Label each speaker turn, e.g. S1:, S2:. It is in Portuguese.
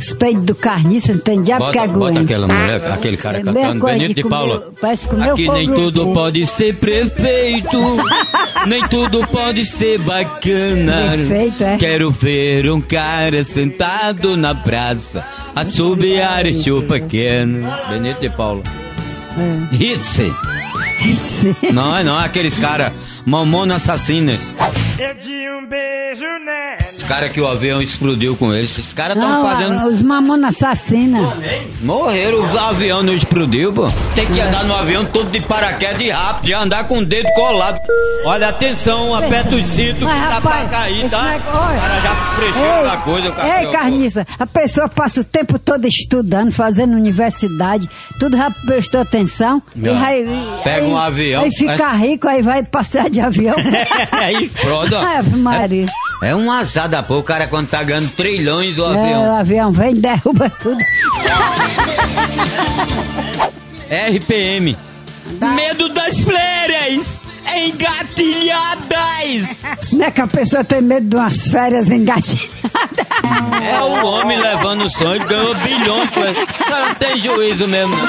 S1: Os peitos do carniça, não tem diabo que
S2: Bota, bota
S1: aguente.
S2: aquela mulher, aquele cara
S1: É
S2: cantando. Benito
S1: de
S2: de Paula.
S1: parece comer
S2: Aqui nem tudo
S1: do-
S2: pode ser prefeito, nem tudo pode ser bacana.
S1: Perfeito, é.
S2: Quero ver um cara sentado na praça, assobiar e chupa pequeno. Benito de Paula.
S1: É.
S2: Hitze.
S1: Sim.
S2: Não, não, aqueles caras, mamona assassinas.
S3: Eu de um beijo
S2: caras que o avião explodiu com eles. Esses caras estão fazendo.
S1: os mamona assassina.
S2: Morreram, o avião não explodiu, pô. Tem que andar no avião todo de paraquedas e rápido, e andar com o dedo colado. Olha, atenção, aperta os cintos,
S1: Mas,
S2: que tá
S1: rapaz,
S2: pra cair, tá?
S1: negócio-
S2: O cara já fechou da coisa, o cara.
S1: ei, carniça, a pessoa passa o tempo todo estudando, fazendo universidade, tudo já prestou atenção. E
S2: Não.
S1: vai,
S2: Pega um avião,
S1: Aí fica
S2: faz-
S1: rico, aí vai passear de avião.
S2: Aí, pronto.
S1: Ave Maria.
S2: É um azar da porra, o cara quando tá ganhando trilhões do
S1: É, o
S2: avião.
S1: avião vem e derruba tudo.
S2: RPM. Medo das férias engatilhadas.
S1: Não é que a pessoa tem medo de umas férias engatilhadas.
S2: É o homem levando o sonho, ganhou bilhões. O cara não tem juízo mesmo, não.